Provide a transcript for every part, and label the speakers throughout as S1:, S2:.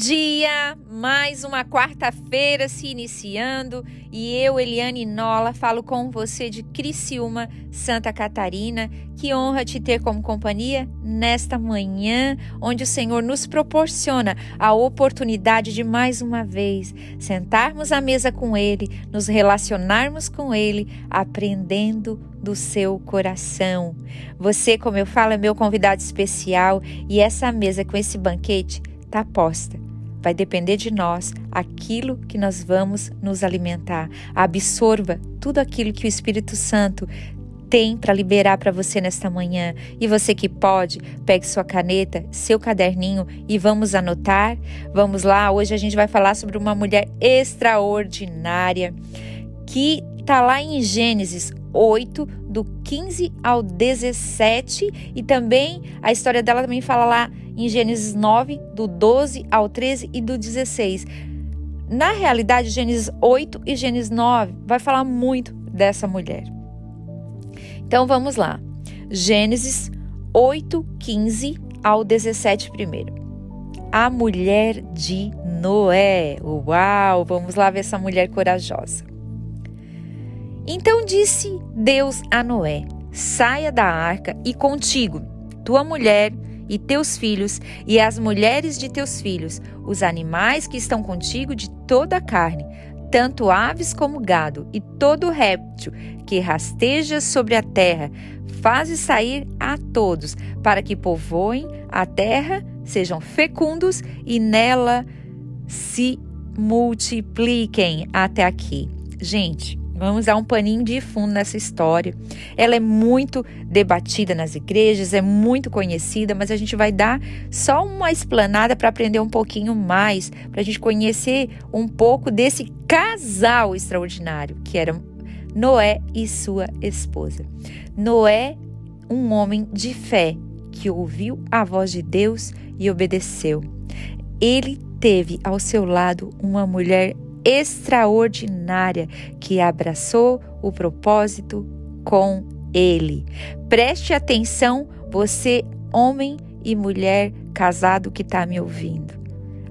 S1: Dia! Mais uma quarta-feira se iniciando e eu, Eliane Nola, falo com você de Criciúma, Santa Catarina. Que honra te ter como companhia nesta manhã, onde o Senhor nos proporciona a oportunidade de mais uma vez sentarmos à mesa com Ele, nos relacionarmos com Ele, aprendendo do seu coração. Você, como eu falo, é meu convidado especial e essa mesa com esse banquete está posta. Vai depender de nós aquilo que nós vamos nos alimentar. Absorva tudo aquilo que o Espírito Santo tem para liberar para você nesta manhã. E você que pode, pegue sua caneta, seu caderninho e vamos anotar. Vamos lá, hoje a gente vai falar sobre uma mulher extraordinária que está lá em Gênesis 8, do 15 ao 17, e também a história dela também fala lá em Gênesis 9, do 12 ao 13 e do 16. Na realidade, Gênesis 8 e Gênesis 9 vai falar muito dessa mulher. Então vamos lá. Gênesis 8, 15 ao 17 primeiro. A mulher de Noé. Uau! Vamos lá ver essa mulher corajosa. Então disse Deus a Noé: Saia da arca e contigo, tua mulher e teus filhos, e as mulheres de teus filhos, os animais que estão contigo de toda a carne, tanto aves como gado, e todo réptil que rasteja sobre a terra, faze sair a todos, para que povoem a terra, sejam fecundos e nela se multipliquem até aqui. Gente, Vamos dar um paninho de fundo nessa história. Ela é muito debatida nas igrejas, é muito conhecida, mas a gente vai dar só uma explanada para aprender um pouquinho mais, para a gente conhecer um pouco desse casal extraordinário que era Noé e sua esposa. Noé, um homem de fé que ouviu a voz de Deus e obedeceu. Ele teve ao seu lado uma mulher extraordinária que abraçou o propósito com ele. Preste atenção, você, homem e mulher casado que está me ouvindo.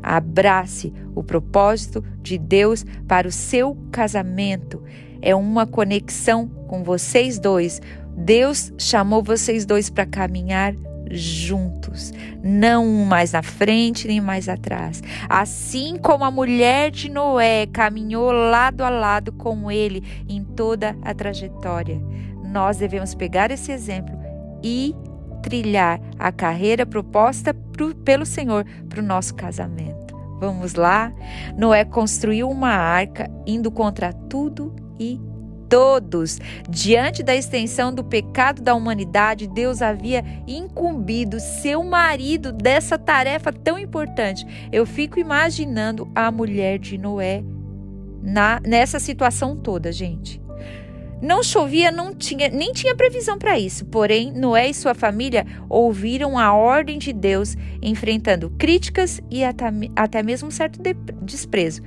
S1: Abrace o propósito de Deus para o seu casamento. É uma conexão com vocês dois. Deus chamou vocês dois para caminhar juntos, não um mais na frente nem mais atrás. Assim como a mulher de Noé caminhou lado a lado com ele em toda a trajetória, nós devemos pegar esse exemplo e trilhar a carreira proposta pro, pelo Senhor para o nosso casamento. Vamos lá? Noé construiu uma arca indo contra tudo e todos. Diante da extensão do pecado da humanidade, Deus havia incumbido seu marido dessa tarefa tão importante. Eu fico imaginando a mulher de Noé na, nessa situação toda, gente. Não chovia, não tinha, nem tinha previsão para isso. Porém, Noé e sua família ouviram a ordem de Deus, enfrentando críticas e até, até mesmo um certo de, desprezo.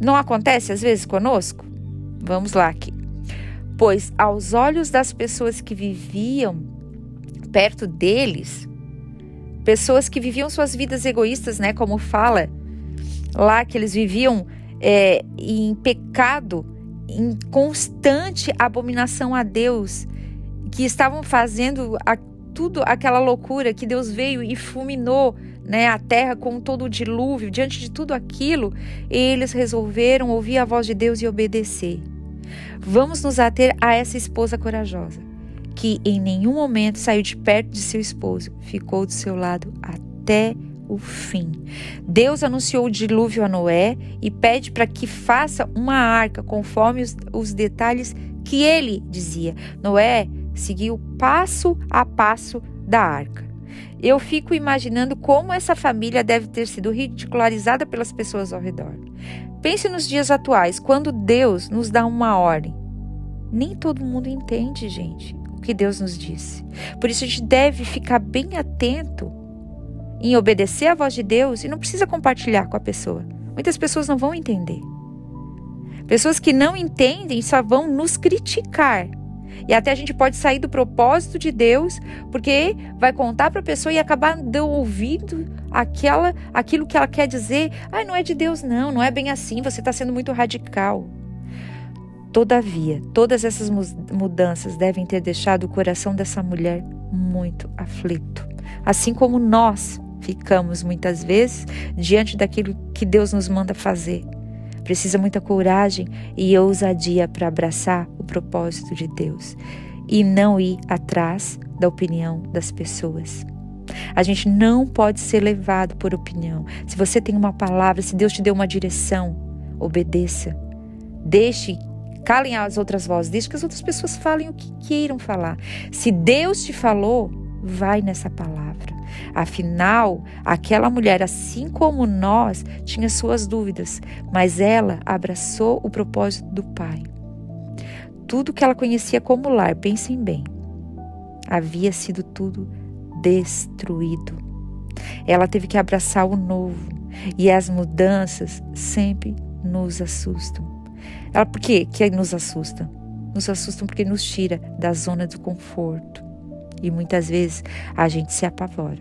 S1: Não acontece às vezes conosco? Vamos lá aqui. Pois aos olhos das pessoas que viviam perto deles, pessoas que viviam suas vidas egoístas, né, como fala lá que eles viviam é, em pecado, em constante abominação a Deus, que estavam fazendo a, tudo aquela loucura que Deus veio e fulminou né, a terra com todo o dilúvio, diante de tudo aquilo, eles resolveram ouvir a voz de Deus e obedecer. Vamos nos ater a essa esposa corajosa, que em nenhum momento saiu de perto de seu esposo, ficou do seu lado até o fim. Deus anunciou o dilúvio a Noé e pede para que faça uma arca conforme os, os detalhes que ele dizia. Noé seguiu passo a passo da arca. Eu fico imaginando como essa família deve ter sido ridicularizada pelas pessoas ao redor. Pense nos dias atuais, quando Deus nos dá uma ordem. Nem todo mundo entende, gente, o que Deus nos disse. Por isso a gente deve ficar bem atento em obedecer à voz de Deus e não precisa compartilhar com a pessoa. Muitas pessoas não vão entender. Pessoas que não entendem só vão nos criticar. E até a gente pode sair do propósito de Deus, porque vai contar para a pessoa e acabar dando ouvido aquela, aquilo que ela quer dizer. Ah, não é de Deus, não, não é bem assim, você está sendo muito radical. Todavia, todas essas mudanças devem ter deixado o coração dessa mulher muito aflito, assim como nós ficamos muitas vezes diante daquilo que Deus nos manda fazer. Precisa muita coragem e ousadia para abraçar o propósito de Deus e não ir atrás da opinião das pessoas. A gente não pode ser levado por opinião. Se você tem uma palavra, se Deus te deu uma direção, obedeça. Deixe Calem as outras vozes, deixe que as outras pessoas falem o que queiram falar. Se Deus te falou, vai nessa palavra. Afinal, aquela mulher, assim como nós, tinha suas dúvidas, mas ela abraçou o propósito do Pai. Tudo que ela conhecia como lar, pensem bem, havia sido tudo destruído. Ela teve que abraçar o novo, e as mudanças sempre nos assustam. Ela, por quê que nos assusta? Nos assustam porque nos tira da zona do conforto. E muitas vezes a gente se apavora.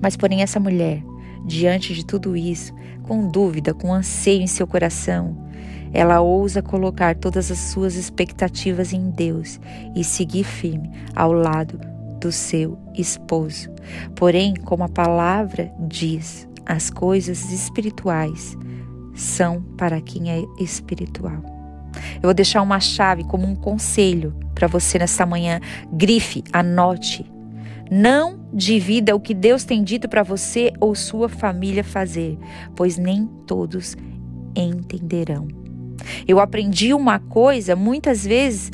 S1: Mas, porém, essa mulher, diante de tudo isso, com dúvida, com anseio em seu coração, ela ousa colocar todas as suas expectativas em Deus e seguir firme ao lado do seu esposo. Porém, como a palavra diz, as coisas espirituais são para quem é espiritual. Eu vou deixar uma chave como um conselho para você nessa manhã. Grife, anote. Não divida o que Deus tem dito para você ou sua família fazer, pois nem todos entenderão. Eu aprendi uma coisa muitas vezes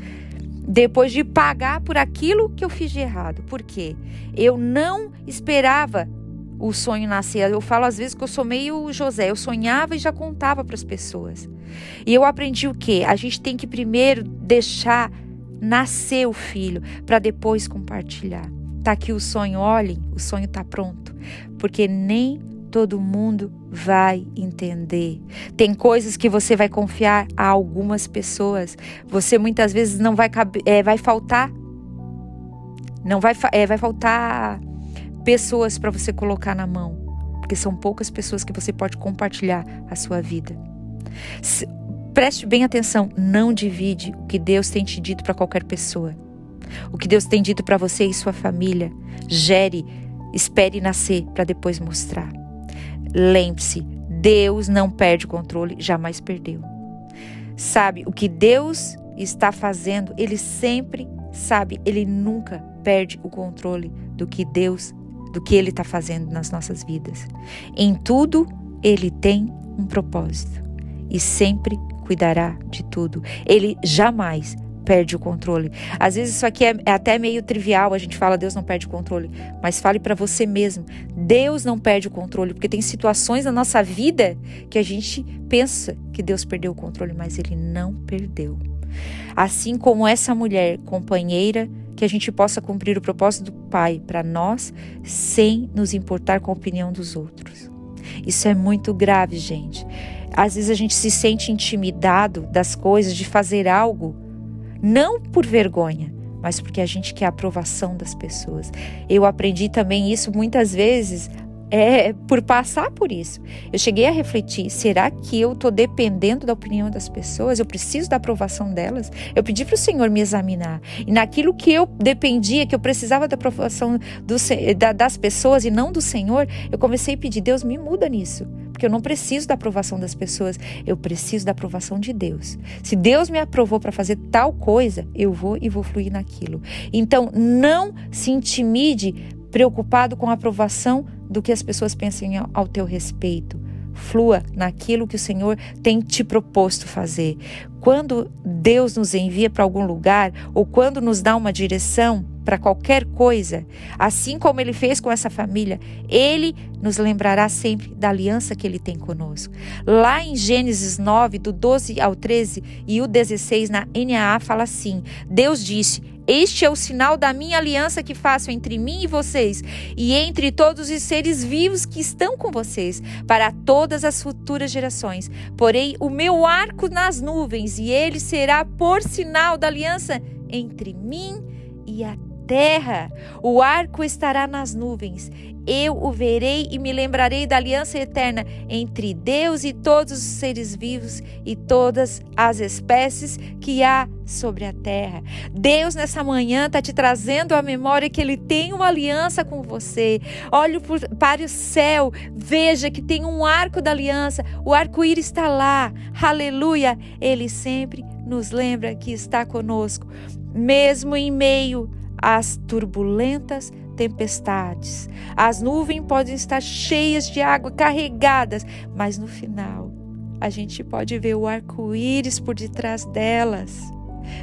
S1: depois de pagar por aquilo que eu fiz de errado. Por quê? Eu não esperava o sonho nascer. Eu falo às vezes que eu sou meio José, eu sonhava e já contava para as pessoas. E eu aprendi o quê? A gente tem que primeiro deixar nascer o filho para depois compartilhar. Tá aqui o sonho, olhem, o sonho tá pronto, porque nem todo mundo vai entender. Tem coisas que você vai confiar a algumas pessoas. Você muitas vezes não vai é, vai faltar não vai é, vai faltar pessoas para você colocar na mão, porque são poucas pessoas que você pode compartilhar a sua vida. Se, preste bem atenção, não divide o que Deus tem te dito para qualquer pessoa. O que Deus tem dito para você e sua família, gere, espere nascer para depois mostrar. Lembre-se, Deus não perde o controle, jamais perdeu. Sabe, o que Deus está fazendo, ele sempre sabe, ele nunca perde o controle do que Deus do que Ele está fazendo nas nossas vidas. Em tudo, Ele tem um propósito e sempre cuidará de tudo. Ele jamais perde o controle. Às vezes isso aqui é, é até meio trivial, a gente fala Deus não perde o controle, mas fale para você mesmo, Deus não perde o controle, porque tem situações na nossa vida que a gente pensa que Deus perdeu o controle, mas ele não perdeu. Assim como essa mulher companheira que a gente possa cumprir o propósito do Pai para nós sem nos importar com a opinião dos outros. Isso é muito grave, gente. Às vezes a gente se sente intimidado das coisas, de fazer algo, não por vergonha, mas porque a gente quer a aprovação das pessoas. Eu aprendi também isso muitas vezes é por passar por isso. Eu cheguei a refletir: será que eu estou dependendo da opinião das pessoas? Eu preciso da aprovação delas? Eu pedi para o Senhor me examinar. E naquilo que eu dependia, que eu precisava da aprovação do, da, das pessoas e não do Senhor, eu comecei a pedir: Deus, me muda nisso. Porque eu não preciso da aprovação das pessoas, eu preciso da aprovação de Deus. Se Deus me aprovou para fazer tal coisa, eu vou e vou fluir naquilo. Então, não se intimide preocupado com a aprovação do que as pessoas pensem ao teu respeito. Flua naquilo que o Senhor tem te proposto fazer. Quando Deus nos envia para algum lugar ou quando nos dá uma direção para qualquer coisa, assim como ele fez com essa família, ele nos lembrará sempre da aliança que ele tem conosco. Lá em Gênesis 9, do 12 ao 13 e o 16 na NAA fala assim: Deus disse: Este é o sinal da minha aliança que faço entre mim e vocês e entre todos os seres vivos que estão com vocês, para todas as futuras gerações. Porém, o meu arco nas nuvens, e ele será por sinal da aliança entre mim e a terra. O arco estará nas nuvens. Eu o verei e me lembrarei da aliança eterna entre Deus e todos os seres vivos e todas as espécies que há sobre a terra. Deus, nessa manhã, está te trazendo à memória que Ele tem uma aliança com você. Olhe para o céu, veja que tem um arco da aliança, o arco-íris está lá. Aleluia! Ele sempre nos lembra que está conosco, mesmo em meio às turbulentas tempestades. As nuvens podem estar cheias de água, carregadas, mas no final a gente pode ver o arco-íris por detrás delas.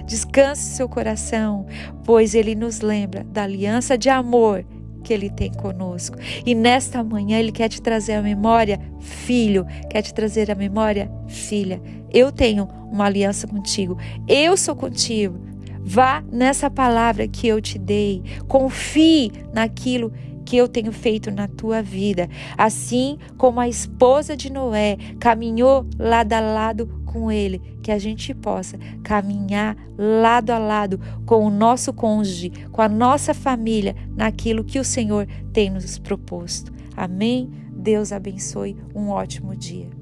S1: Descanse seu coração, pois ele nos lembra da aliança de amor que ele tem conosco. E nesta manhã ele quer te trazer a memória, filho, quer te trazer a memória, filha. Eu tenho uma aliança contigo. Eu sou contigo. Vá nessa palavra que eu te dei. Confie naquilo que eu tenho feito na tua vida. Assim como a esposa de Noé caminhou lado a lado com ele, que a gente possa caminhar lado a lado com o nosso cônjuge, com a nossa família, naquilo que o Senhor tem nos proposto. Amém? Deus abençoe. Um ótimo dia.